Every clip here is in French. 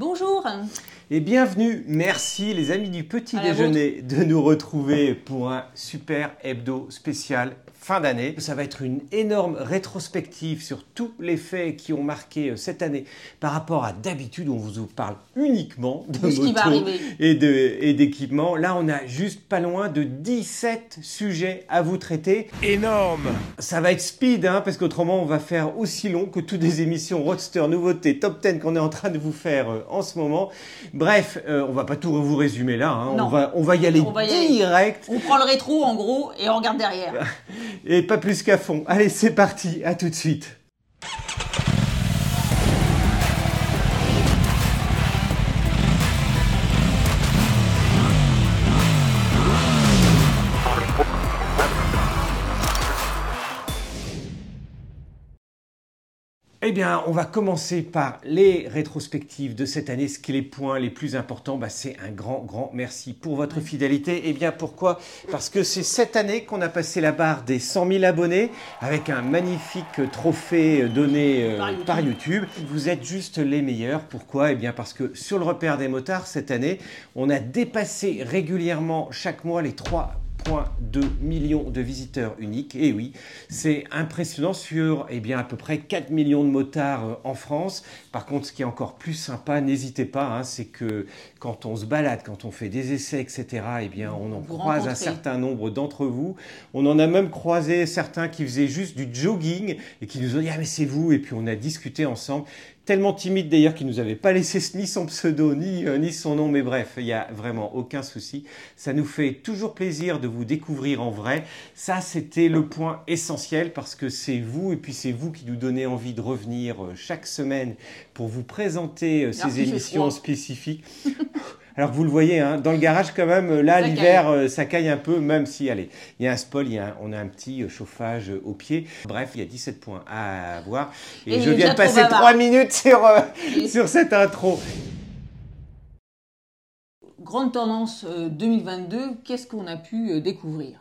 Bonjour. Et bienvenue, merci les amis du petit À déjeuner de nous retrouver pour un super hebdo spécial fin d'année. Ça va être une énorme rétrospective sur tous les faits qui ont marqué euh, cette année par rapport à d'habitude où on vous parle uniquement de, De ce qui va motos arriver. et d'équipements. Là, on a juste pas loin de 17 sujets à vous traiter. énorme. Ça va être speed, hein, parce qu'autrement, on va faire aussi long que toutes les émissions Roadster, nouveautés, top 10 qu'on est en train de vous faire euh, en ce moment. Bref, euh, on va pas tout vous résumer là. hein. Non. On, va, on va y aller On va y aller. direct On prend le rétro en gros et on regarde derrière. et pas plus qu'à fond. Allez, c'est parti. À tout de suite. Eh bien, on va commencer par les rétrospectives de cette année. Ce qui est les points les plus importants, bah, c'est un grand, grand merci pour votre fidélité. Eh bien, pourquoi? Parce que c'est cette année qu'on a passé la barre des 100 000 abonnés avec un magnifique trophée donné euh, Par YouTube. par YouTube. Vous êtes juste les meilleurs. Pourquoi? Eh bien, parce que sur le repère des motards, cette année, on a dépassé régulièrement chaque mois les 3 2 millions de visiteurs uniques. Et oui, c'est impressionnant sur eh bien, à peu près 4 millions de motards euh, en France. Par contre, ce qui est encore plus sympa, n'hésitez pas, hein, c'est que quand on se balade, quand on fait des essais, etc., eh bien, on en Vous croise un certain nombre d'entre vous. On en a même croisé certains qui faisaient juste du jogging et qui nous ont dit Ah, mais c'est vous. Et puis on a discuté ensemble. Tellement timide d'ailleurs qu'il nous avait pas laissé ni son pseudo ni, euh, ni son nom, mais bref, il y a vraiment aucun souci. Ça nous fait toujours plaisir de vous découvrir en vrai. Ça, c'était le point essentiel parce que c'est vous et puis c'est vous qui nous donnez envie de revenir euh, chaque semaine pour vous présenter euh, ces émissions spécifiques. Alors vous le voyez, hein, dans le garage quand même, là l'hiver euh, ça caille un peu, même si, allez, il y a un spoil, il y a un- on a un petit euh, chauffage euh, au pied. Bref, il y a 17 points à avoir. Et, Et je viens de passer bavard. 3 minutes sur, euh, sur cette intro. Grande tendance euh, 2022, qu'est-ce qu'on a pu découvrir?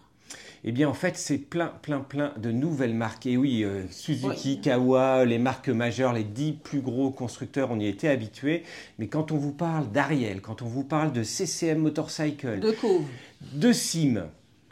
Eh bien, en fait, c'est plein, plein, plein de nouvelles marques. Et oui, euh, Suzuki, Oui. Kawa, les marques majeures, les 10 plus gros constructeurs, on y était habitués. Mais quand on vous parle d'Ariel, quand on vous parle de CCM Motorcycle, De Cove, de Sim,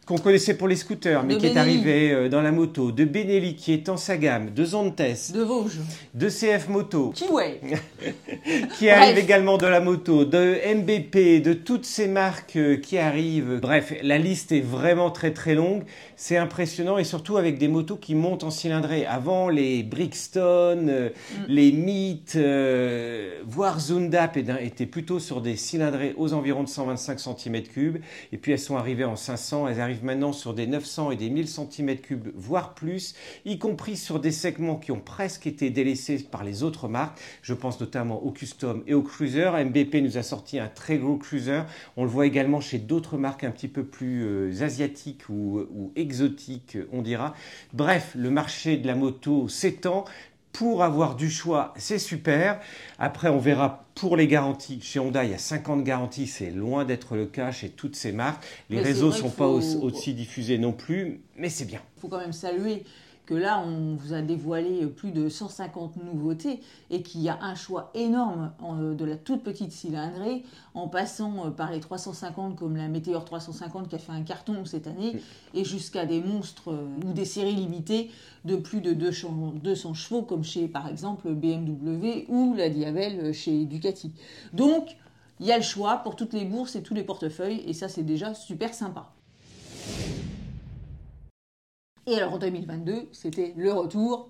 qu'on connaissait pour les scooters, mais De qui est arrivé euh, dans la moto, de Benelli, qui est en sa gamme, de Zontes, de Vosges, de CF Moto, Kiway, qui Bref. arrive également de la moto, de MBP, de toutes ces marques euh, qui arrivent. Bref, la liste est vraiment très très longue. C'est impressionnant et surtout avec des motos qui montent en cylindrée. Avant, les Brixton, euh, les Meet, euh, voire Zundap étaient plutôt sur des cylindrées aux environs de 125 cm3. Et puis elles sont arrivées en 500. Elles arrivent maintenant sur des 900 et des 1000 cm3, voire plus, y compris sur des segments qui ont presque été délaissés par les autres marques. Je pense notamment au Custom et au Cruiser. MBP nous a sorti un très gros Cruiser. On le voit également chez d'autres marques un petit peu plus euh, asiatiques ou, ou exotiques, on dira. Bref, le marché de la moto s'étend. Pour avoir du choix, c'est super. Après, on verra pour les garanties. Chez Honda, il y a 50 garanties. C'est loin d'être le cas chez toutes ces marques. Les Mais réseaux vrai sont pas faut- aussi diffusés non plus, mais c'est bien. il faut quand même saluer que là, on vous a dévoilé plus de 150 nouveautés et qu'il y a un choix énorme euh, de la toute petite cylindrée, en passant euh, par les 350 comme la Meteor 350 qui a fait un carton cette année, et jusqu'à des monstres euh, ou des séries limitées de plus de 200 200 chevaux comme chez par exemple BMW ou la Diavel chez Ducati. Donc, il y a le choix pour toutes les bourses et tous les portefeuilles, et ça c'est déjà super sympa. Et alors en 2022, c'était le retour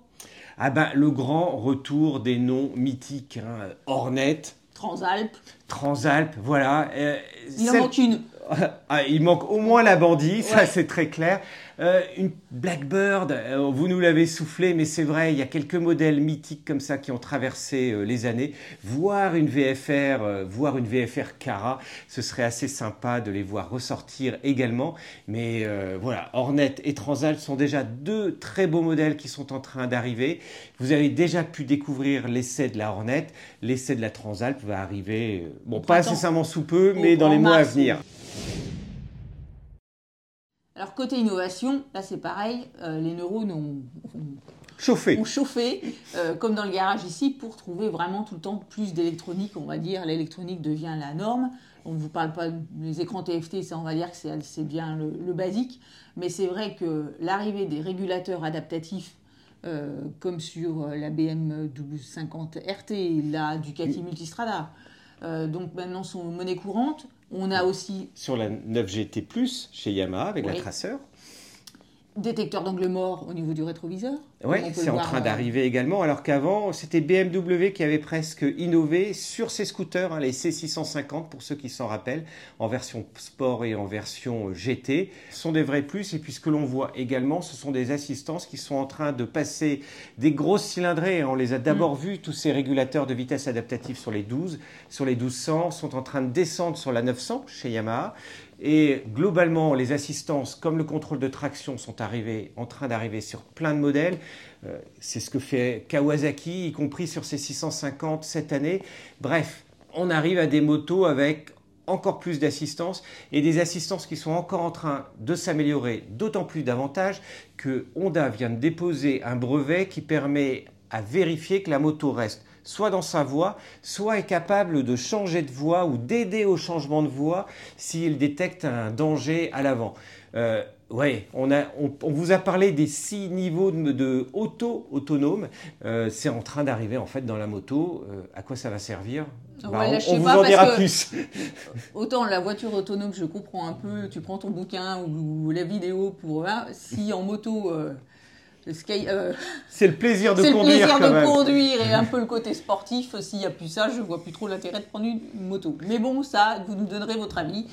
Ah ben, le grand retour des noms mythiques. hein. Hornet, Transalp. Transalp, voilà. Euh, Il en manque une. Ah, il manque au moins la bandit, ça c'est très clair. Euh, une Blackbird, euh, vous nous l'avez soufflé, mais c'est vrai, il y a quelques modèles mythiques comme ça qui ont traversé euh, les années. Voir une VFR, voir une VFR Cara, ce serait assez sympa de les voir ressortir également. Mais voilà, Hornet et Transalp sont déjà deux très beaux modèles qui sont en train d'arriver. Vous avez déjà pu découvrir l'essai de la Hornet, l'essai de la Transalp va arriver, bon, pas incessamment sous peu, mais dans les mois à venir. Alors côté innovation, là c'est pareil, euh, les neurones ont, ont chauffé. ont chauffé, euh, comme dans le garage ici, pour trouver vraiment tout le temps plus d'électronique, on va dire. L'électronique devient la norme. On ne vous parle pas des écrans TFT, ça on va dire que c'est bien le, le, basique. Mais c'est vrai que l'arrivée des régulateurs adaptatifs, euh, comme sur la BM 1250 RT, la Ducati Multistrada, donc maintenant sont monnaie courante. On a aussi... Sur la 9GT +, chez Yamaha, avec la Tracer. Détecteur d'angle mort au niveau du rétroviseur. Oui, c'est en train euh, d'arriver également, alors qu'avant, c'était BMW qui avait presque innové sur ses scooters, hein, les C650 pour ceux qui s'en rappellent, en version sport et en version GT. Ce sont des vrais plus, et puis ce que l'on voit également, ce sont des assistances qui sont en train de passer des grosses cylindrées. On les a d'abord mm. vus, tous ces régulateurs de vitesse adaptatifs sur les 12, sur les 1200, sont en train de descendre sur la 900 chez Yamaha. Et globalement, les assistances, comme le contrôle de traction, sont arrivées, en train d'arriver sur plein de modèles. Euh, c'est ce que fait Kawasaki, y compris sur ses 650 cette année. Bref, on arrive à des motos avec encore plus d'assistance et des assistances qui sont encore en train de s'améliorer, d'autant plus davantage que Honda vient de déposer un brevet qui permet à vérifier que la moto reste soit dans sa voie, soit est capable de changer de voie ou d'aider au changement de voie s'il détecte un danger à l'avant. Euh, oui, on, on, vous a parlé des six niveaux de, auto autonome. Euh, c'est en train d'arriver en fait dans la moto. Euh, à quoi ça va servir? Bah, on, vous en dira plus. autant la voiture autonome, je comprends un peu. Tu prends ton bouquin ou, la vidéo pour voir. Si en moto euh, c'est le plaisir de conduire. C'est le plaisir de conduire et un peu le côté sportif. S'il n'y a plus ça, je vois plus trop l'intérêt de prendre une moto. Mais bon, ça, vous nous donnerez votre avis.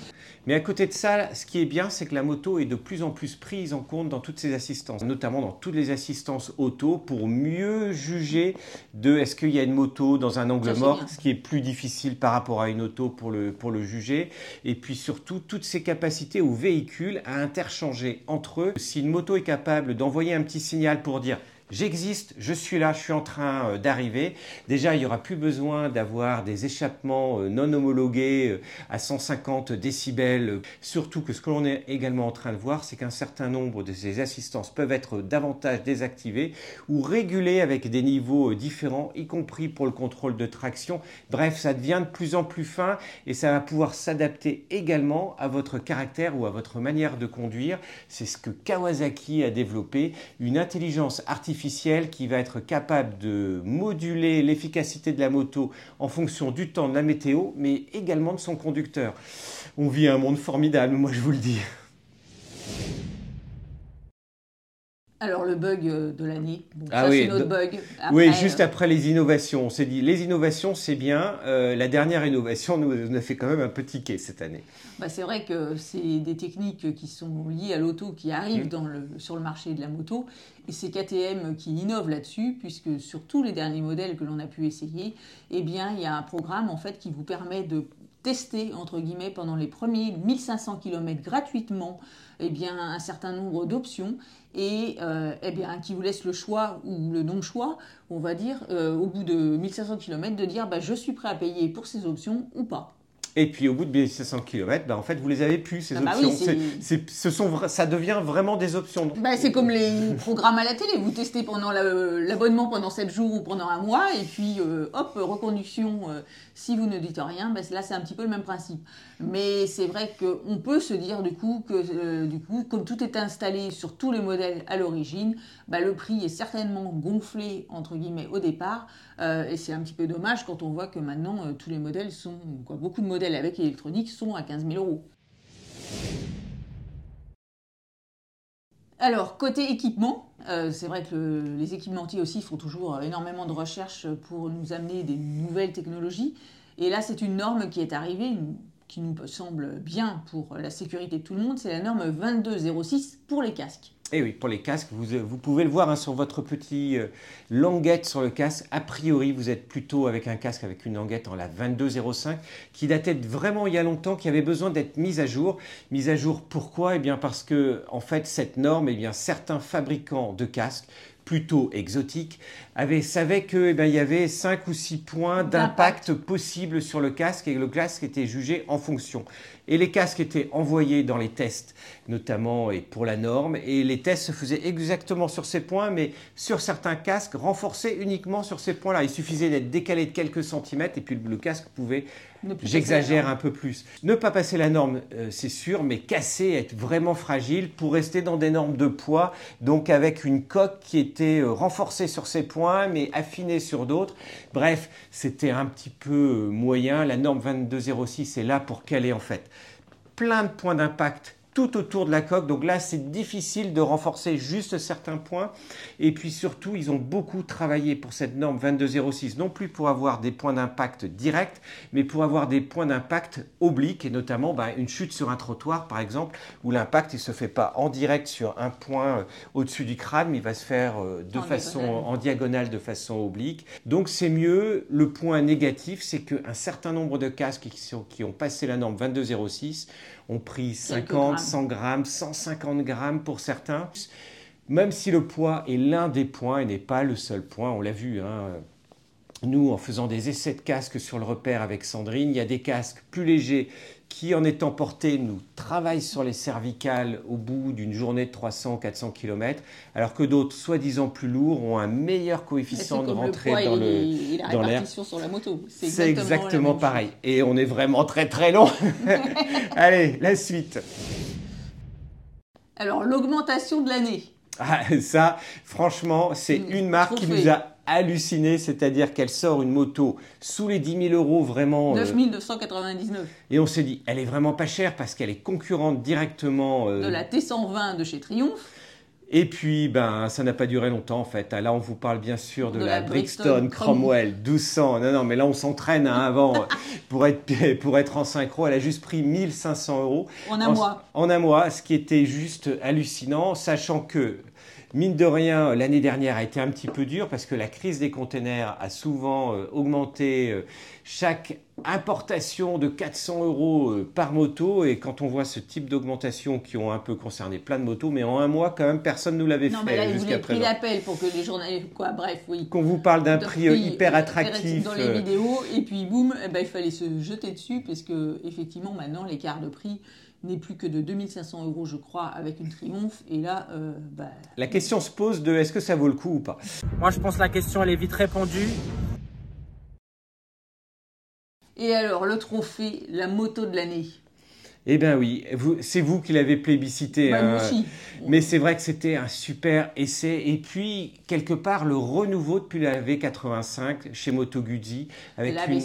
Mais à côté de ça, ce qui est bien, c'est que la moto est de plus en plus prise en compte dans toutes ces assistances, notamment dans toutes les assistances auto, pour mieux juger de est-ce qu'il y a une moto dans un angle mort, ce qui est plus difficile par rapport à une auto pour le, pour le juger. Et puis surtout, toutes ces capacités aux véhicules à interchanger entre eux. Si une moto est capable d'envoyer un petit signal pour dire J'existe, je suis là, je suis en train euh, d'arriver. Déjà, il n'y aura plus besoin d'avoir des échappements euh, non homologués euh, à 150 décibels. Surtout que ce que l'on est également en train de voir, c'est qu'un certain nombre de ces assistances peuvent être davantage désactivées ou régulées avec des niveaux différents, y compris pour le contrôle de traction. Bref, ça devient de plus en plus fin et ça va pouvoir s'adapter également à votre caractère ou à votre manière de conduire. C'est ce que Kawasaki a développé, une intelligence artificielle qui va être capable de moduler l'efficacité de la moto en fonction du temps, de la météo, mais également de son conducteur. On vit un monde formidable, moi je vous le dis. Alors le bug euh, de l'année, ah oui, c'est notre bug. oui, juste euh, après les innovations, on s'est dit les innovations c'est bien, euh, la dernière innovation nous, a fait quand même un petit quai cette année. Bah, c'est vrai que c'est des techniques qui sont liées à l'auto qui arrivent dans le, sur le marché de la moto. Et c'est KTM qui innove là-dessus puisque sur tous les derniers modèles que l'on a pu essayer, eh bien il y a un programme en fait qui vous permet de tester entre guillemets pendant les premiers 1500 km gratuitement eh bien, un certain nombre d'options et euh, eh qui vous laisse le choix ou le non-choix, on va dire, euh, au bout de 1500 km, de dire bah, je suis prêt à payer pour ces options ou pas. Et puis au bout de 1500 km, bah, en fait, vous les avez plus, ces ah bah options. ce sont, ça devient vraiment des options. Bah, c'est comme les programmes à la télé. Vous testez pendant l'abonnement pendant 7 jours ou pendant un mois, et puis euh, hop, reconduction, euh, si vous ne dites rien, bah, là c'est un petit peu le même principe. Mais c'est vrai qu'on peut se dire du coup que euh, du coup, comme tout est installé sur tous les modèles à l'origine, bah, le prix est certainement gonflé entre guillemets au départ. et c'est un petit peu dommage quand on voit que maintenant tous les modèles sont, quoi, beaucoup de modèles avec électronique sont à 15 000 euros. Alors, côté équipement, euh, c'est vrai que les équipementiers aussi font toujours énormément de recherches pour nous amener des nouvelles technologies. Et là, c'est une norme qui est arrivée, qui nous semble bien pour la sécurité de tout le monde, c'est la norme 2206 pour les casques. Et eh oui, pour les casques, vous, vous pouvez le voir hein, sur votre petit euh, languette sur le casque. A priori, vous êtes plutôt avec un casque avec une languette en la 2205 qui datait vraiment il y a longtemps, qui avait besoin d'être mise à jour. Mise à jour pourquoi? Eh bien parce que en fait cette norme, eh bien certains fabricants de casques plutôt exotiques, avait, savait qu'il eh y avait 5 ou 6 points d'impact possibles sur le casque et le casque était jugé en fonction. Et les casques étaient envoyés dans les tests, notamment et pour la norme, et les tests se faisaient exactement sur ces points, mais sur certains casques renforcés uniquement sur ces points-là. Il suffisait d'être décalé de quelques centimètres et puis le casque pouvait J'exagère un peu plus. Ne pas passer la norme, euh, c'est sûr, mais casser, être vraiment fragile pour rester dans des normes de poids, donc avec une coque qui était euh, renforcée sur ses points, mais affinée sur d'autres. Bref, c'était un petit peu euh, moyen. La norme 2206 est là pour caler en fait plein de points d'impact tout autour de la coque. Donc là, c'est difficile de renforcer juste certains points. Et puis surtout, ils ont beaucoup travaillé pour cette norme 2206, non plus pour avoir des points d'impact directs, mais pour avoir des points d'impact obliques, et notamment bah, une chute sur un trottoir, par exemple, où l'impact, il ne se fait pas en direct sur un point euh, au-dessus du crâne, mais il va se faire euh, de façon en diagonale, de façon oblique. Donc c'est mieux. Le point négatif, c'est qu'un certain nombre de casques qui, sont, qui ont passé la norme 2206 ont pris 50, 100 grammes, 150 grammes pour certains. Même si le poids est l'un des points et n'est pas le seul point, on l'a vu. Hein. Nous, en faisant des essais de casques sur le repère avec Sandrine, il y a des casques plus légers qui, en étant portés, nous travaillent sur les cervicales au bout d'une journée de 300 400 km, alors que d'autres, soi-disant plus lourds, ont un meilleur coefficient de rentrée dans le dans l'air. sur la moto. C'est exactement, pareil. Et on est vraiment très très long. Allez, la suite. Alors, l'augmentation de l'année. Ah, ça, franchement, c'est hmm, une marque qui nous a halluciné, c'est-à-dire qu'elle sort une moto sous les 10 000 euros vraiment. 9 999. et on s'est dit, elle est vraiment pas chère parce qu'elle est concurrente directement. Euh, de la T120 de chez Triumph. Et puis, ben, ça n'a pas duré longtemps en fait. Là, on vous parle bien sûr de, la, Brixton Cromwell 1200. Non, non, mais là, on s'entraîne hein, avant pour être, pour être en synchro. Elle a juste pris 1500 euros. En un mois. En un mois, ce qui était juste hallucinant, sachant que Mine de rien, l'année dernière a été un petit peu dure parce que la crise des containers a souvent euh, augmenté euh, chaque importation de 400 euros euh, par moto. Et quand on voit ce type d'augmentation qui ont un peu concerné plein de motos, mais en un mois, quand même, personne ne nous l'avait fait. Non, mais là, vous avez pris l'appel pour que les journalistes. Quoi, bref, oui. Qu'on vous parle d'un prix, hyper attractif. Dans les vidéos, et puis boum, eh ben, il fallait se jeter dessus parce que, effectivement, maintenant, l'écart de prix n'est plus que de 2500 euros, je crois, avec une Triomphe. Et là, euh, bah, La question se pose de est-ce que ça vaut le coup ou pas? Moi, je pense que la question, elle est vite répondue. Et alors, le trophée, la moto de l'année eh bien oui, c'est vous qui l'avez plébiscité. Bah, hein. aussi. Mais c'est vrai que c'était un super essai. Et puis, quelque part, le renouveau depuis la V85 chez Moto Guzzi. Avec la une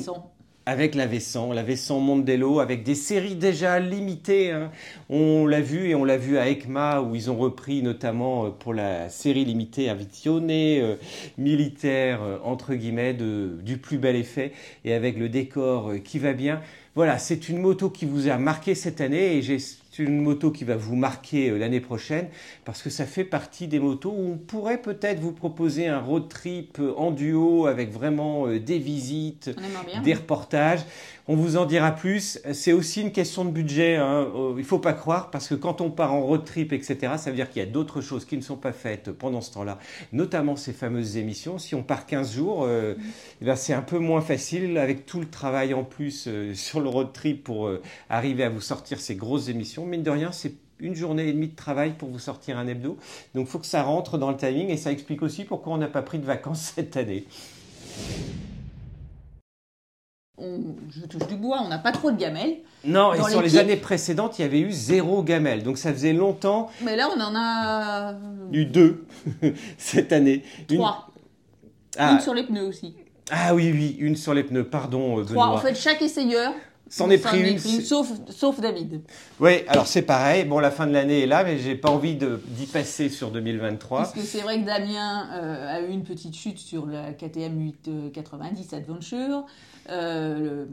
avec la Vessan, la Vessan Mondello, avec des séries déjà limitées. Hein. On l'a vu et on l'a vu à ECMA où ils ont repris notamment euh, pour la série limitée Avitione euh, militaire euh, entre guillemets du plus bel effet et avec le décor qui va bien. Voilà, c'est une moto qui vous a marqué cette année et j'ai c'est une moto qui va vous marquer euh, l'année prochaine parce que ça fait partie des motos où on pourrait peut-être vous proposer un road trip euh, en duo avec vraiment euh, des visites, des reportages. On vous en dira plus. C'est aussi une question de budget. Hein. Il ne faut pas croire parce que quand on part en road trip, etc., ça veut dire qu'il y a d'autres choses qui ne sont pas faites pendant ce temps-là, notamment ces fameuses émissions. Si on part 15 jours, mm. eh ben, c'est un peu moins facile avec tout le travail en plus sur le road trip pour arriver à vous sortir ces grosses émissions Mine de rien, c'est une journée et demie de travail pour vous sortir un hebdo. Donc il faut que ça rentre dans le timing et ça explique aussi pourquoi on n'a pas pris de vacances cette année. je touche du bois, on n'a pas trop de gamelles. Non, et sur les, années précédentes, il y avait eu zéro gamelle. Donc ça faisait longtemps. Mais là, on en a. Eu deux cette année. Trois. Une, ah. sur les pneus aussi. Ah oui, oui, une sur les pneus, pardon. Benoît. Trois. En fait, chaque essayeur C'en est pris une. sauf, David. Oui, alors c'est pareil. Bon, la fin de l'année est là, mais j'ai pas envie d'y passer sur 2023. Parce que c'est vrai que Damien euh, a eu une petite chute sur la KTM 890 Adventure. Euh,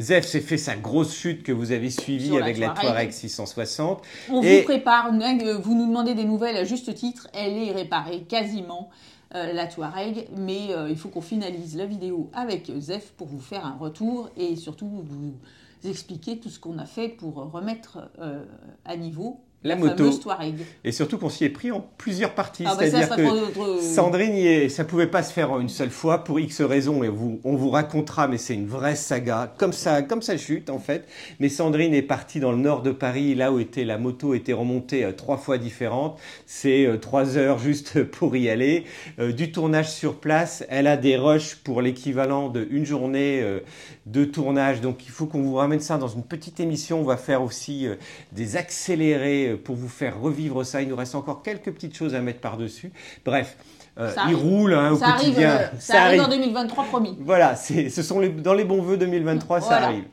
Zef s'est fait sa grosse chute que vous avez suivie avec la Touareg, 660. On vous prépare, vous nous demandez des nouvelles à juste titre, elle est réparée quasiment. Euh, la Touareg, mais euh, il faut qu'on finalise la vidéo avec Zef pour vous faire un retour et surtout vous expliquer tout ce qu'on a fait pour remettre euh, à niveau la, la moto. Touareg. Et surtout qu'on s'y est pris en plusieurs parties. Ah bah ça, C'est-à-dire que notre- Sandrine, ça pouvait pas se faire en une seule fois pour X raisons et vous, on vous racontera, mais c'est une vraie saga, comme ça, comme ça chute en fait. Mais Sandrine est partie dans le nord de Paris, là où était la moto était remontée euh, trois fois différente. C'est euh, trois heures juste pour y aller. Euh, du tournage sur place, elle a des rushs pour l'équivalent de une journée euh, de tournage. Donc il faut qu'on vous ramène ça dans une petite émission. On va faire aussi euh, des accélérés pour vous faire revivre ça. Il nous reste encore quelques petites choses à mettre par-dessus. Bref, euh, Ça il arrive. roule hein, au ça arrive, quotidien. euh, ça arrive en 2023, promis. Voilà, ce sont les, dans les bons vœux 2023, ça arrive.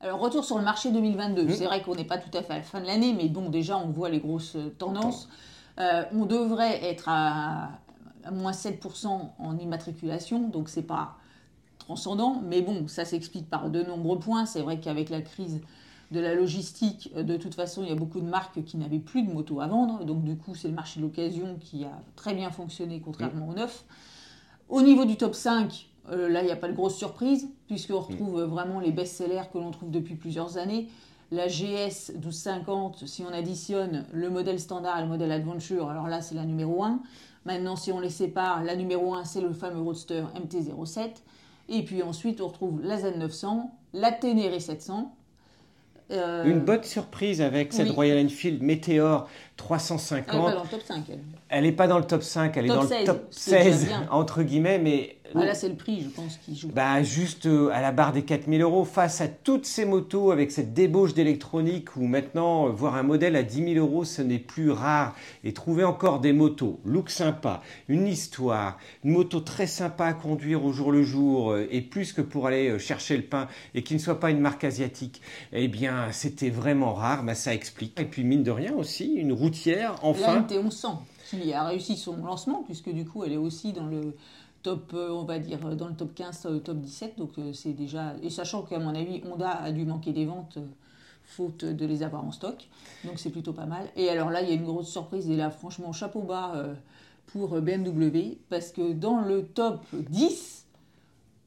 Alors, retour sur le marché 2022. Mmh. C'est vrai qu'on n'est pas tout à fait à la fin de l'année, mais bon, déjà, on voit les grosses euh, tendances. Euh, on devrait être à, à moins 7% en immatriculation, donc c'est pas transcendant, mais bon, ça s'explique par de nombreux points. C'est vrai qu'avec la crise de la logistique, euh, de toute façon, il y a beaucoup de marques qui n'avaient plus de motos à vendre, donc du coup, c'est le marché de l'occasion qui a très bien fonctionné contrairement au neuf. Au niveau du top 5, euh, là, il n'y a pas de grosse surprise, puisqu'on retrouve euh, vraiment les best-sellers que l'on trouve depuis plusieurs années. La GS 1250, si on additionne le modèle standard et le modèle Adventure, alors là, c'est la numéro 1. Maintenant, si on les sépare, la numéro 1, c'est le fameux Roadster MT-07. Et puis ensuite, on retrouve la Z900, la Ténéré 700. euh, Une bonne surprise avec cette oui. Royal Enfield Meteor Elle n'est pas 350. dans le top 5, elle. Elle n'est pas dans le top 5, elle est dans 16, le top c'est déjà 16, bien. entre guillemets, mais Ah, là, c'est le prix, je pense, qui joue. bah, juste euh, à la barre des 4000 euros face à toutes ces motos avec cette débauche d'électronique où maintenant, euh, voir un modèle à 10 000 euros, ce n'est plus rare. Et trouver encore des motos, look sympa, une histoire, une moto très sympa à conduire au jour le jour euh, et plus que pour aller chercher le pain et qui ne soit pas une marque asiatique, eh bien, c'était vraiment rare, bah, ça explique. Et puis, mine de rien aussi, une routière, La enfin. MT1100, qui a réussi son lancement, puisque du coup, elle est aussi dans le top, euh, on va dire, dans le top 15, euh, top 17. Donc, euh, c'est déjà. Et sachant qu'à mon avis, Honda a dû manquer des ventes, euh, faute de les avoir en stock. Donc, c'est plutôt pas mal. Et alors là, il y a une grosse surprise. Et là, franchement, chapeau bas euh, pour euh, BMW, parce que dans le top 10,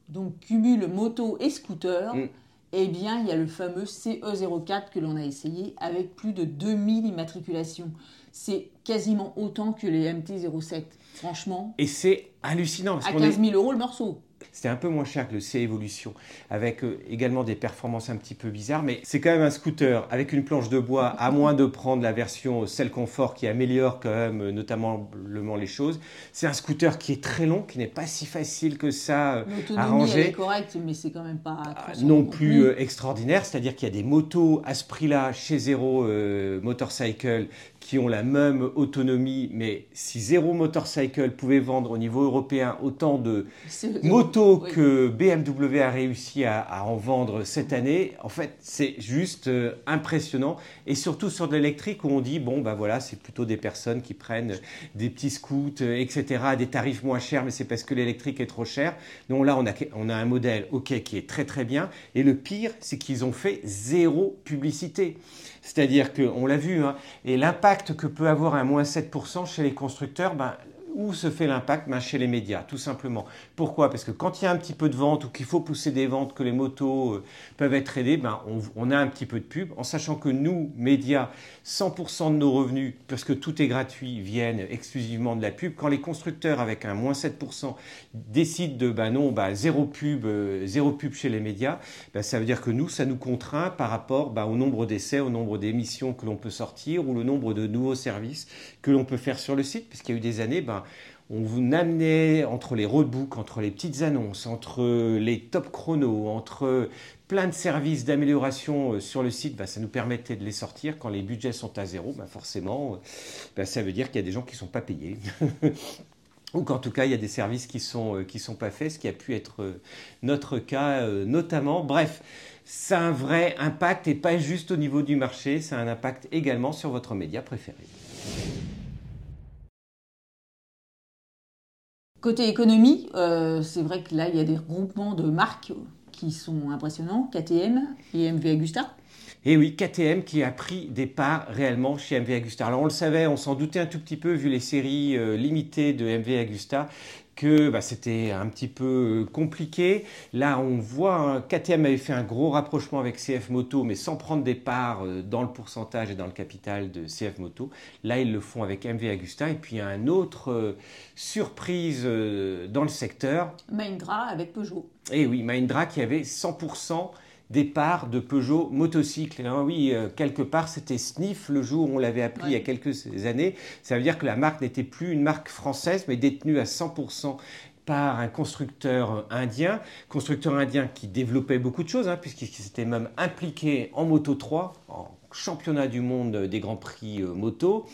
donc cumule moto et scooter, Mm. eh bien, il y a le fameux CE04 que l'on a essayé avec plus de 2000 immatriculations. C'est quasiment autant que les MT-07. Franchement, Et c'est hallucinant parce à qu'on 15 est 000 euros le morceau. C'était un peu moins cher que le C Evolution, avec euh, également des performances un petit peu bizarres, mais c'est quand même un scooter avec une planche de bois, à moins de prendre la version Cell Confort qui améliore quand même euh, notamment les choses. C'est un scooter qui est très long, qui n'est pas si facile que ça euh, à ranger. est correcte, mais c'est quand même pas Ah, non plus euh, extraordinaire, c'est-à-dire qu'il y a des motos à ce prix-là chez Zero euh, Motorcycle qui ont la même autonomie, mais si Zero Motorcycle pouvait vendre au niveau européen autant de motos que BMW a réussi à, à en vendre cette année, en fait, c'est juste euh, impressionnant. Et surtout sur de l'électrique où on dit, bon, bah voilà, c'est plutôt des personnes qui prennent des petits scouts, euh, etc., à des tarifs moins chers, mais c'est parce que l'électrique est trop cher. Donc là, on a, on a un modèle, ok, qui est très très bien. Et le pire, c'est qu'ils ont fait zéro publicité. C'est-à-dire qu'on l'a vu, hein, et l'impact que peut avoir un moins 7% chez les constructeurs, ben, où se fait l'impact ben, Chez les médias, tout simplement. Pourquoi? Parce que quand il y a un petit peu de vente ou qu'il faut pousser des ventes, que les motos euh, peuvent être aidées, ben, on, a un petit peu de pub, en sachant que nous, médias, 100% de nos revenus, parce que tout est gratuit, viennent exclusivement de la pub. Quand les constructeurs, avec un moins 7%, décident de ben non, ben, zéro pub, euh, zéro pub chez les médias, ben, ça veut dire que nous, ça nous contraint par rapport ben, au nombre d'essais, au nombre d'émissions que l'on peut sortir ou le nombre de nouveaux services que l'on peut faire sur le site, puisqu'il y a eu des années, ben, on vous amenait entre les roadbooks, entre les petites annonces, entre les top chronos, entre plein de services d'amélioration euh, sur le site, ben, ça nous permettait de les sortir. Quand les budgets sont à zéro, ben, forcément, euh, ben, ça veut dire qu'il y a des gens qui ne sont pas payés. Ou qu'en tout cas, il y a des services qui ne sont, euh, qui sont pas faits, ce qui a pu être notre cas notamment. Bref, ça a un vrai impact et pas juste au niveau du marché, ça a un impact également sur votre média préféré. Côté économie, euh, c'est vrai que là, il y a des regroupements de marques qui sont impressionnants, KTM et MV Agusta. Et oui, KTM qui a pris des parts réellement chez MV Agusta. Alors on le savait, on s'en doutait un tout petit peu vu les séries euh, limitées de MV Agusta que bah, c'était un petit peu compliqué. Là, on voit, hein, KTM avait fait un gros rapprochement avec CF Moto, mais sans prendre des parts dans le pourcentage et dans le capital de CF Moto. Là, ils le font avec MV Agusta. Et puis, il y a une autre surprise dans le secteur. Mahindra avec Peugeot. Et eh oui, Mahindra qui avait 100% départ de Peugeot motocycle. Hein, oui, euh, quelque part, c'était Sniff le jour où on l'avait appris il y a quelques années. Ça veut dire que la marque n'était plus une marque française, mais détenue à 100% par un constructeur indien, constructeur indien qui développait beaucoup de choses, hein, puisqu'il s'était même impliqué en Moto 3, en championnat du monde des grands prix euh, moto.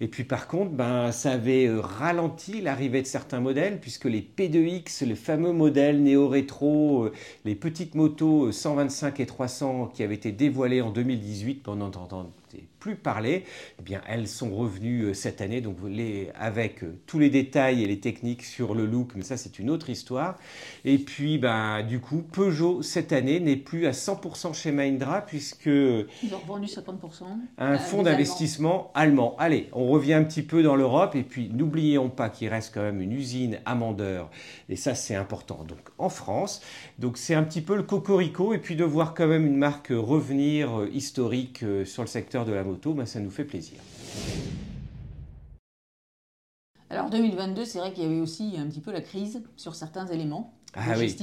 Et puis par contre, ben, ça avait euh, ralenti l'arrivée de certains modèles, puisque les P2X, le fameux modèle néo-rétro, euh, les petites motos 125 et 300 qui avaient été dévoilées en 2018, pendant entendant plus parler, eh bien, elles sont revenues euh, cette année, donc les, avec euh, tous les détails et les techniques sur le look, mais ça c'est une autre histoire. Et puis, ben, du coup, Peugeot cette année n'est plus à 100% chez Mahindra, puisque... Ils ont revendu 50%. Un fonds d'investissement allemand. Allez, on revient un petit peu dans l'Europe, et puis n'oublions pas qu'il reste quand même une usine Amandeur, et ça c'est important, donc en France. Donc c'est un petit peu le cocorico, et puis de voir quand même une marque revenir euh, historique sur le secteur de la moto, ben, ça nous fait plaisir. Alors 2022, c'est vrai qu'il y avait aussi un petit peu la crise sur certains éléments. Ah oui.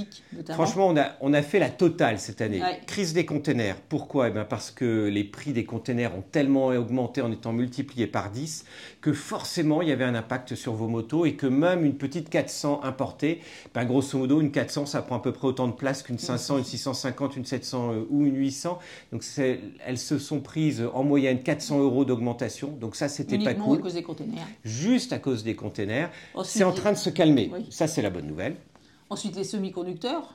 Franchement, on a, on a fait la totale cette année. Crise des containers. Pourquoi? Eh bien Parce que les prix des containers ont tellement augmenté en étant multipliés par 10 que forcément il y avait un impact sur vos motos et que même une petite 400 importée, ben, grosso modo, une 400 ça prend à peu près autant de place qu'une 500, une 650, une 700 euh, ou une 800. Donc elles se sont prises en moyenne 400 euros d'augmentation. Donc ça, c'était pas cool. à cause des containers. Juste à cause des containers. C'est en train de se calmer. Ça, c'est la bonne nouvelle. Ensuite, les semi-conducteurs.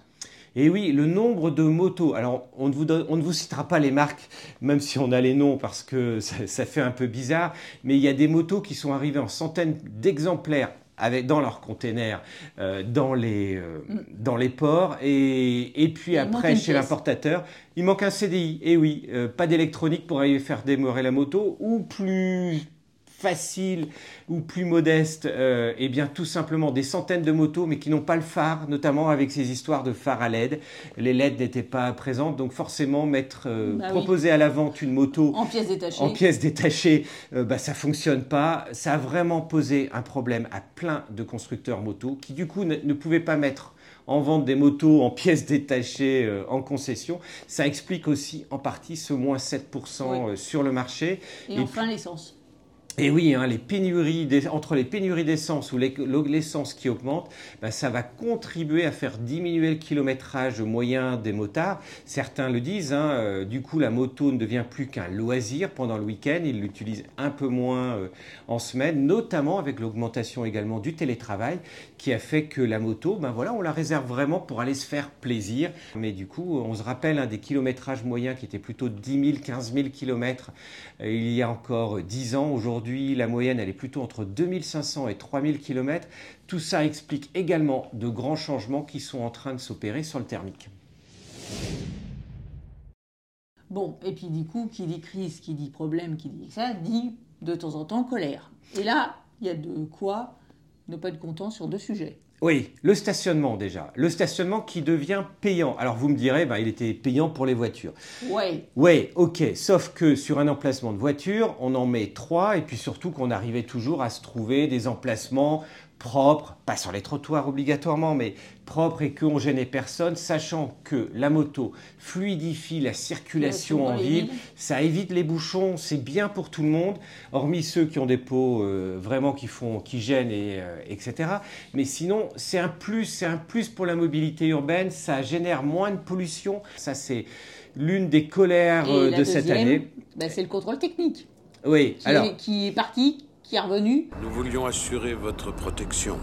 Et oui, le nombre de motos. Alors, on ne, vous on ne vous citera pas les marques, même si on a les noms, parce que ça, fait un peu bizarre. Mais il y a des motos qui sont arrivées en centaines d'exemplaires avec, dans leurs containers, euh, dans, les, euh, mm. dans les ports. Et, et puis après, chez l'importateur, il manque un CDI. Et oui, euh, pas d'électronique pour aller faire démarrer la moto, ou plus facile ou plus modeste, euh, eh bien tout simplement des centaines de motos mais qui n'ont pas le phare, notamment avec ces histoires de phare à LED. Les LED n'étaient pas présentes, donc forcément mettre euh, bah proposer à la vente une moto en pièces détachées, en pièces détachées, euh, bah, ça fonctionne pas. Ça a vraiment posé un problème à plein de constructeurs motos qui du coup ne, ne pouvaient pas mettre en vente des motos en pièces détachées euh, en concession. Ça explique aussi en partie ce moins 7% sur le marché. Et, enfin l'essence. Et oui, hein, les pénuries entre les pénuries d'essence ou l'essence qui augmente, ben, ça va contribuer à faire diminuer le kilométrage moyen des motards. Certains le disent, hein, euh, du coup la moto ne devient plus qu'un loisir pendant le week-end, ils l'utilisent un peu moins euh, en semaine, notamment avec l'augmentation également du télétravail qui a fait que la moto, ben voilà, on la réserve vraiment pour aller se faire plaisir. Mais du coup, on se rappelle un des kilométrages moyens qui était plutôt 10 000, 15 000 kilomètres euh, il y a encore 10 ans. Aujourd'hui, la moyenne, elle est plutôt entre 2500 et 3000 km. Tout ça explique également de grands changements qui sont en train de s'opérer sur le thermique. Bon, et puis du coup, qui dit crise, qui dit problème, qui dit ça, dit de temps en temps colère. Et là, il y a de quoi ne pas être content sur deux sujets. Oui, le stationnement déjà. Le stationnement qui devient payant. Alors vous me direz, bah, il était payant pour les voitures. Oui. Oui, ok. Sauf que sur un emplacement de voiture, on en met trois et puis surtout qu'on arrivait toujours à se trouver des emplacements propre, pas sur les trottoirs obligatoirement, mais propre et qu'on gênait personne, sachant que la moto fluidifie la circulation en ville, ça évite les bouchons, c'est bien pour tout le monde, hormis ceux qui ont des pots euh, vraiment qui font, qui gênent et euh, etc. Mais sinon, c'est un plus, c'est un plus pour la mobilité urbaine, ça génère moins de pollution. Ça, c'est l'une des colères euh, de cette année. Bah, c'est le contrôle technique. Oui, alors qui est parti qui est revenu. Nous voulions assurer votre protection.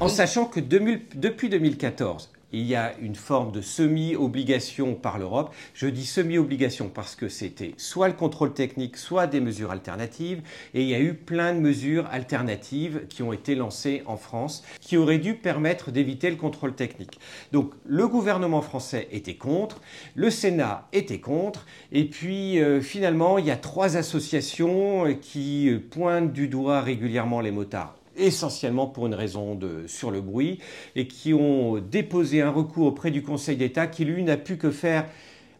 en sachant que depuis 2014, il y a une forme de semi-obligation par l'Europe. Je dis semi-obligation parce que c'était soit le contrôle technique, soit des mesures alternatives. Et il y a eu plein de mesures alternatives qui ont été lancées en France, qui auraient dû permettre d'éviter le contrôle technique. Donc le gouvernement français était contre, le Sénat était contre, et puis euh, finalement il y a trois associations qui pointent du doigt régulièrement les motards essentiellement pour une raison sur le bruit, et qui ont déposé un recours auprès du Conseil d'État qui, lui, n'a pu que faire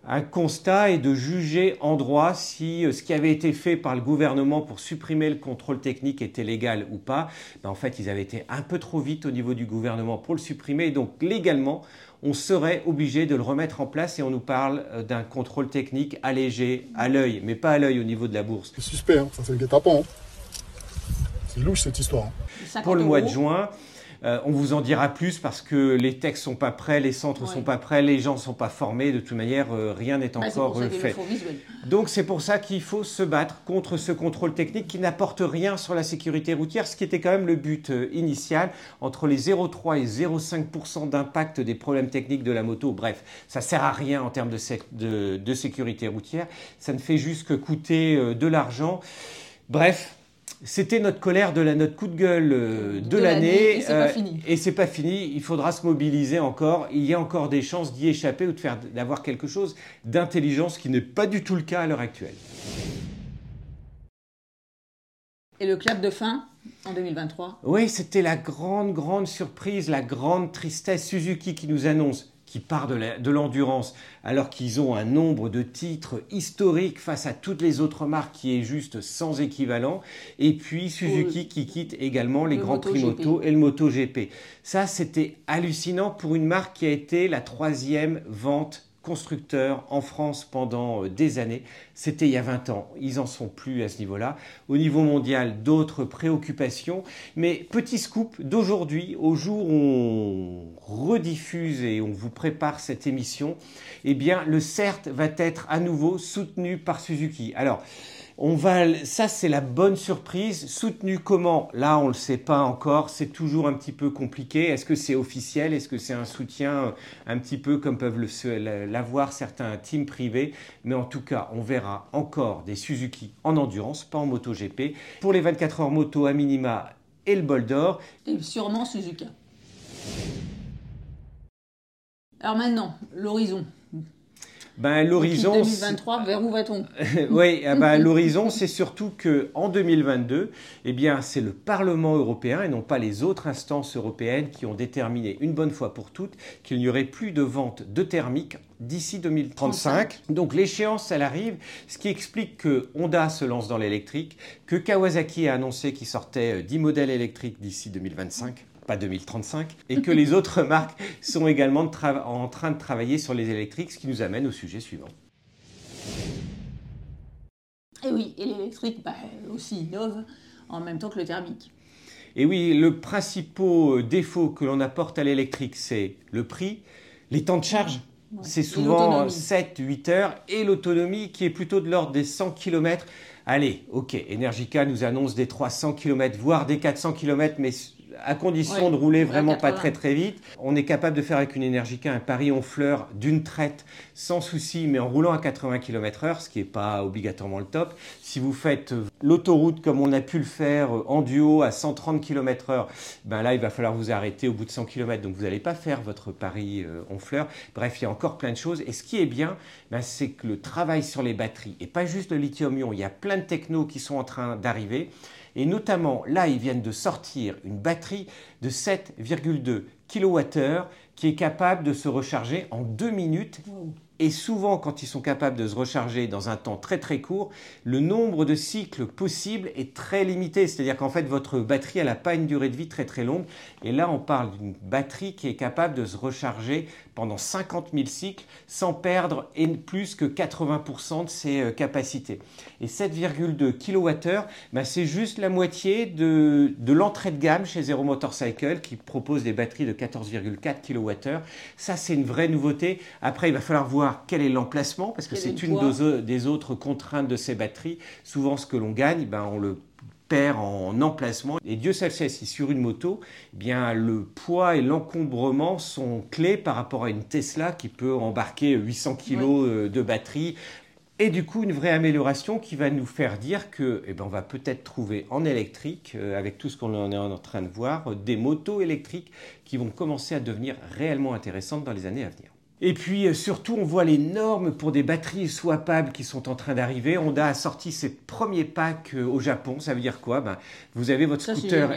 un constat et de juger en droit si euh, ce qui avait été fait par le gouvernement pour supprimer le contrôle technique était légal ou pas. Ben, en fait, ils avaient été un peu trop vite au niveau du gouvernement pour le supprimer. Et donc, légalement, on serait obligé de le remettre en place et on nous parle euh, d'un contrôle technique allégé à l'œil, mais pas à l'œil au niveau de la bourse. C'est suspect, hein. ça fait le guet-apens. Hein. C'est louche cette histoire. Hein. Pour le mois de juin, euh, on vous en dira plus parce que les textes sont pas prêts, les centres ne sont pas prêts, les gens sont pas formés. De toute manière, euh, rien n'est bah, encore euh, fait. Donc c'est pour ça qu'il faut se battre contre ce contrôle technique qui n'apporte rien sur la sécurité routière, ce qui était quand même le but initial. Entre les 0,3 et 0,5% d'impact des problèmes techniques de la moto, bref, ça sert à rien en termes de, de sécurité routière. Ça ne fait juste que coûter de l'argent. Bref, c'était notre colère de la note coup de gueule euh, de, l'année. Et c'est pas euh, fini. Et c'est pas fini. Il faudra se mobiliser encore. Il y a encore des chances d'y échapper ou de faire d'avoir quelque chose d'intelligence qui n'est pas du tout le cas à l'heure actuelle. Et le clap de fin en 2023 Oui, c'était la grande, grande surprise, la grande tristesse. Suzuki qui nous annonce qui part de l'endurance, alors qu'ils ont un nombre de titres historiques face à toutes les autres marques qui est juste sans équivalent, et puis Suzuki qui quitte également les Grands Prix Moto et le MotoGP. Ça, c'était hallucinant pour une marque qui a été la troisième vente constructeurs en France pendant euh, des années. C'était il y a 20 ans. Ils n'en sont plus à ce niveau-là. Au niveau mondial, d'autres préoccupations. Mais petit scoop d'aujourd'hui, au jour où on rediffuse et on vous prépare cette émission, eh bien, le CERT va être à nouveau soutenu par Suzuki. Alors, on va, ça c'est la bonne surprise. Soutenu comment? Là, on ne le sait pas encore. C'est toujours un petit peu compliqué. Est-ce que c'est officiel? Est-ce que c'est un soutien euh, un petit peu comme peuvent l'avoir certains teams privés? Mais en tout cas, on verra encore des Suzuki en endurance, pas en MotoGP. Pour les 24 heures moto à minima et le bol d'or. Et sûrement Suzuka. Alors maintenant, l'horizon. Ben, l'horizon. 2023, vers où va-t-on? Oui, ah ben, l'horizon, c'est surtout que en 2022, eh bien, c'est le Parlement européen et non pas les autres instances européennes qui ont déterminé une bonne fois pour toutes qu'il n'y aurait plus de vente de thermiques d'ici 2035. Donc l'échéance, elle arrive, ce qui explique que Honda se lance dans l'électrique, que Kawasaki a annoncé qu'il sortait 10 modèles électriques d'ici 2025 pas 2035, et que les autres marques sont également en train de travailler sur les électriques, ce qui nous amène au sujet suivant. Et oui, et l'électrique bah, aussi innove en même temps que le thermique. Et oui, le principal défaut que l'on apporte à l'électrique, c'est le prix, les temps de charge. C'est souvent 7-8 heures et l'autonomie qui est plutôt de l'ordre des 100 km. Allez, ok, Energica nous annonce des 300 km, voire des 400 km, mais à condition de rouler vraiment pas très très vite, on est capable de faire avec une Energica un Paris-Honfleur d'une traite sans souci, mais en roulant à 80 km/h, ce qui n'est pas obligatoirement le top. Si vous faites l'autoroute comme on a pu le faire en duo à 130 km/h, ben là il va falloir vous arrêter au bout de 100 km, donc vous n'allez pas faire votre Paris-Honfleur. Bref, il y a encore plein de choses. Et ce qui est bien, ben, c'est que le travail sur les batteries, et pas juste le lithium-ion, il y a plein de technos qui sont en train d'arriver. Et notamment, là, ils viennent de sortir une batterie de 7,2 kWh qui est capable de se recharger en deux minutes. Et souvent, quand ils sont capables de se recharger dans un temps très très court, le nombre de cycles possibles est très limité. C'est-à-dire qu'en fait, votre batterie, elle n'a pas une durée de vie très très longue. Et là, on parle d'une batterie qui est capable de se recharger pendant 50 000 cycles sans perdre plus que 80% de ses euh, capacités. Et 7,2 kWh, bah, c'est juste la moitié de, de l'entrée de gamme chez Zero Motorcycle qui propose des batteries de 14,4 kWh. Ça, c'est une vraie nouveauté. Après, il va falloir voir quel est l'emplacement parce que c'est une des autres contraintes de ces batteries. Souvent, ce que l'on gagne, ben, on le perd en emplacement. Et Dieu sait si sur une moto, eh bien le poids et l'encombrement sont clés par rapport à une Tesla qui peut embarquer 800 kg euh, de batterie. Et du coup, une vraie amélioration qui va nous faire dire que, eh ben, on va peut-être trouver en électrique, euh, avec tout ce qu'on est en train de voir, des motos électriques qui vont commencer à devenir réellement intéressantes dans les années à venir. Et puis euh, surtout, on voit les normes pour des batteries swappables qui sont en train d'arriver. Honda a sorti ses premiers packs euh, au Japon. Ça veut dire quoi? Ben, Vous avez votre scooter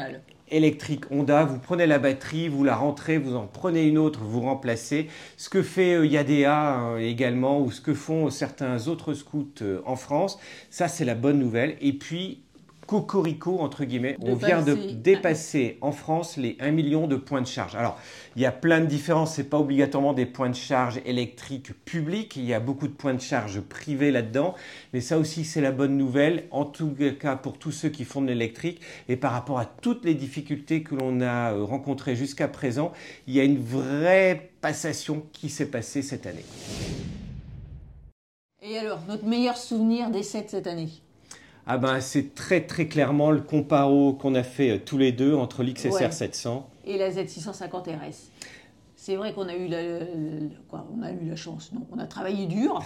électrique Honda, vous prenez la batterie, vous la rentrez, vous en prenez une autre, vous remplacez. Ce que fait euh, Yadea hein, également, ou ce que font certains autres scouts euh, en France, ça c'est la bonne nouvelle. Et puis cocorico, entre guillemets. De on vient de passer- dépasser en France les 1 million de points de charge. Alors, il y a plein de différences. C'est pas obligatoirement des points de charge électriques publics. Il y a beaucoup de points de charge privés là-dedans. Mais ça aussi, c'est la bonne nouvelle. En tout cas, pour tous ceux qui font de l'électrique. Et par rapport à toutes les difficultés que l'on a euh, rencontrées jusqu'à présent, il y a une vraie passation qui s'est passée cette année. Et alors, notre meilleur souvenir d'essai de cette année? Ah ben, c'est très très clairement le comparo qu'on a fait euh, tous les deux entre l'XSR Ouais. 700 et la Z650 RS. C'est vrai qu'on a eu la, le- quoi, on a eu la chance. Non, on a travaillé dur.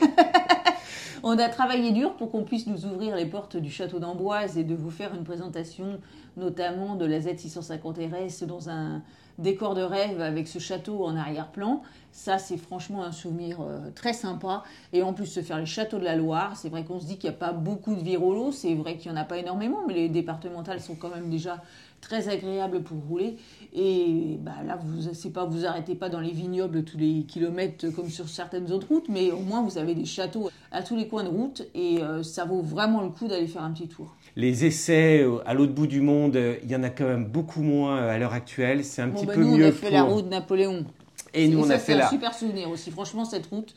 on a travaillé dur pour qu'on puisse nous ouvrir les portes du château d'Amboise et de vous faire une présentation, notamment de la Z650 RS dans un décor de rêve avec ce château en arrière-plan. Ça, c'est franchement un souvenir euh, très sympa. Et en plus, se faire les châteaux de la Loire, c'est vrai qu'on se dit qu'il n'y a pas beaucoup de virolos. C'est vrai qu'il n'y en a pas énormément, mais les départementales sont quand même déjà très agréables pour rouler. Et bah, là, vous c'est pas vous arrêtez pas dans les vignobles tous les kilomètres comme sur certaines autres routes, mais au moins vous avez des châteaux à tous les coins de route et euh, ça vaut vraiment le coup d'aller faire un petit tour. Les essais euh, à l'autre bout du monde, euh, il y en a quand même beaucoup moins euh, à l'heure actuelle. C'est un Bon, petit bah, peu nous, mieux on a fait pour... la route Napoléon. Et nous, on ça, a c'est fait un la... super souvenir aussi. Franchement, cette route,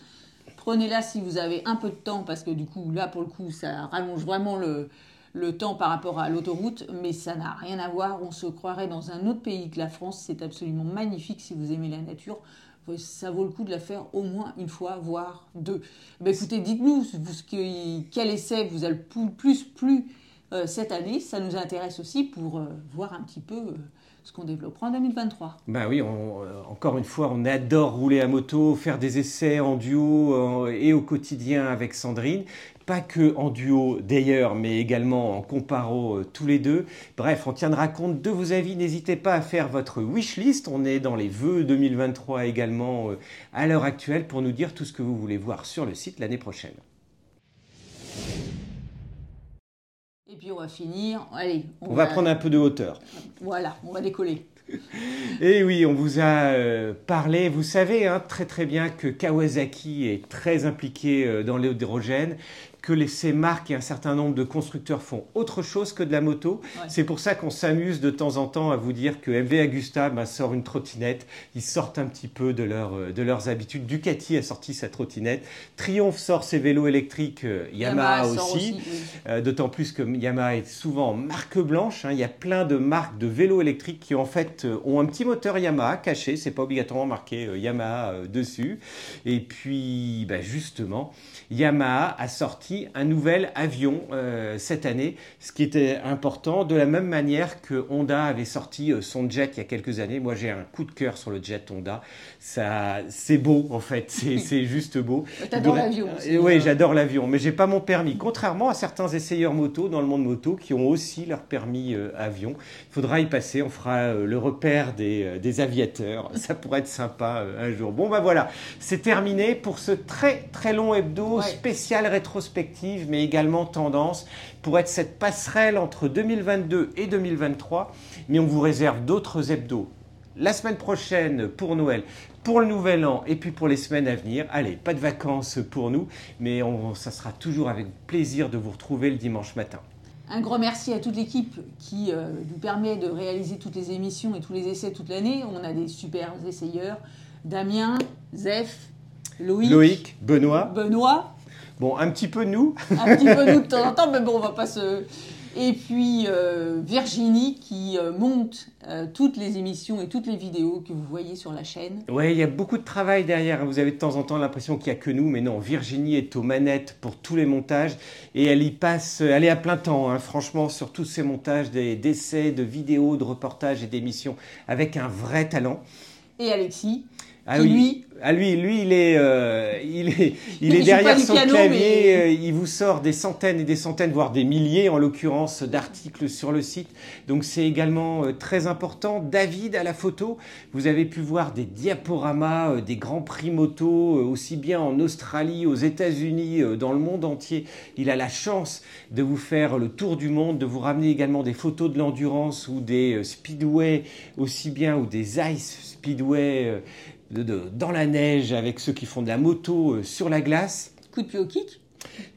prenez-la si vous avez un peu de temps, parce que du coup, là, pour le coup, ça rallonge vraiment le, le temps par rapport à l'autoroute, mais ça n'a rien à voir. On se croirait dans un autre pays que la France. C'est absolument magnifique si vous aimez la nature. Ça vaut le coup de la faire au moins une fois, voire deux. Ben, écoutez, dites-nous quel essai vous a le plus plu euh, cette année. Ça nous intéresse aussi pour euh, voir un petit peu euh, ce qu'on développera en 2023. Ben oui, euh, encore une fois, on adore rouler à moto, faire des essais en duo euh, et au quotidien avec Sandrine. Pas que en duo d'ailleurs, mais également en comparo euh, tous les deux. Bref, on tiendra compte de vos avis. N'hésitez pas à faire votre wishlist. On est dans les vœux 2023 également à l'heure actuelle pour nous dire tout ce que vous voulez voir sur le site l'année prochaine. Et puis on va finir. Allez, On va prendre un peu de hauteur. Voilà, on va décoller. Et oui, on vous a euh, parlé, vous savez hein, très très bien que Kawasaki est très impliqué euh, dans l'hydrogène, que les, ces marques et un certain nombre de constructeurs font autre chose que de la moto. Ouais. C'est pour ça qu'on s'amuse de temps en temps à vous dire que MV Agusta bah, sort une trottinette. Ils sortent un petit peu de, leur, euh, de leurs habitudes. Ducati a sorti sa trottinette. Triomphe sort ses vélos électriques. euh, Yamaha, aussi. oui. Euh, D'autant plus que Yamaha est souvent en marque blanche. hein. Il y a plein de marques de vélos électriques qui en fait ont un petit moteur Yamaha caché. C'est pas obligatoirement marqué Yamaha dessus. Et puis bah, justement, Yamaha a sorti un nouvel avion euh, cette année, ce qui était important. De la même manière que Honda avait sorti euh, son jet il y a quelques années. Moi, j'ai un coup de cœur sur le jet Honda. Ça, c'est beau en fait. C'est juste beau. T'adores l'avion Euh, Oui, hein. j'adore l'avion, mais j'ai pas mon permis. Contrairement à certains essayeurs moto dans le monde moto qui ont aussi leur permis euh, avion. Il faudra y passer. On fera euh, le repère des, des aviateurs. Ça pourrait être sympa un jour. Bon, bah voilà, c'est terminé pour ce très très long hebdo Ouais. spécial mais également tendance pour être cette passerelle entre 2022 et 2023. Mais on vous réserve d'autres hebdos la semaine prochaine pour Noël, pour le Nouvel An et puis pour les semaines à venir. Allez, pas de vacances pour nous, mais on, ça sera toujours avec plaisir de vous retrouver le dimanche matin. Un grand merci à toute l'équipe qui euh, nous permet de réaliser toutes les émissions et tous les essais toute l'année. On a des super essayeurs. Damien, Zef, Loïc, Loïc, Benoît, Benoît, bon, un petit peu nous. un petit peu nous de temps en temps, mais bon, on va pas se... Et puis euh, Virginie qui euh, monte euh, toutes les émissions et toutes les vidéos que vous voyez sur la chaîne. Ouais, il y a beaucoup de travail derrière. Vous avez de temps en temps l'impression qu'il n'y a que nous, mais non, Virginie est aux manettes pour tous les montages et elle y passe, elle est à plein temps, hein, franchement, sur tous ces montages des- d'essais, de vidéos, de reportages et d'émissions avec un vrai talent. Et Alexis, Ah qui oui. lui Ah lui, lui, il est, euh, il est, il est derrière son piano, clavier. mais- euh, Il vous sort des centaines et des centaines, voire des milliers, en l'occurrence, d'articles sur le site. Donc c'est également euh, très important. David à la photo, vous avez pu voir des diaporamas, des grands prix moto, aussi bien en Australie, aux États-Unis, dans le monde entier. Il a la chance de vous faire le tour du monde, de vous ramener également des photos de l'endurance ou des speedway, aussi bien ou des ice speedway. Dans la neige avec ceux qui font de la moto euh, sur la glace. Coup de pied au kick.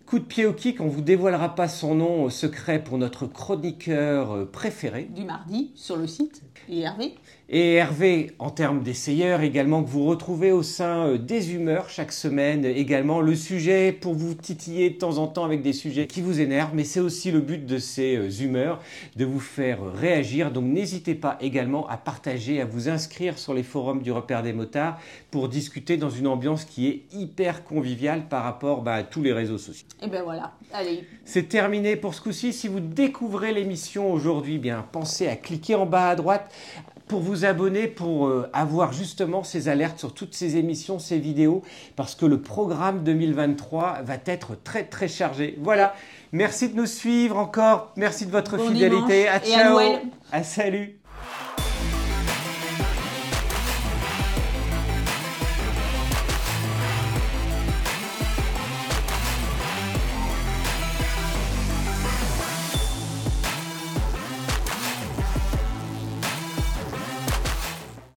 Coup de pied au kick, on vous dévoilera pas son nom euh, secret pour notre chroniqueur euh, préféré. du mardi sur le site. Et Hervé Et Hervé, en termes d'essayeur également, que vous retrouvez au sein euh, des humeurs chaque semaine également. Le sujet pour vous titiller de temps en temps avec des sujets qui vous énervent, mais c'est aussi le but de ces humeurs, de vous faire réagir. Donc n'hésitez pas également à partager, à vous inscrire sur les forums du repère des motards pour discuter dans une ambiance qui est hyper conviviale par rapport bah, à tous les réseaux sociaux. Et ben voilà, allez, C'est terminé pour ce coup-ci. Si vous découvrez l'émission aujourd'hui, bien pensez à cliquer en bas à droite pour vous abonner, pour euh, avoir justement ces alertes sur toutes ces émissions, ces vidéos, parce que le programme 2023 va être très très chargé. Voilà. Merci de nous suivre encore. Merci de votre Bon fidélité. à ciao. À salut.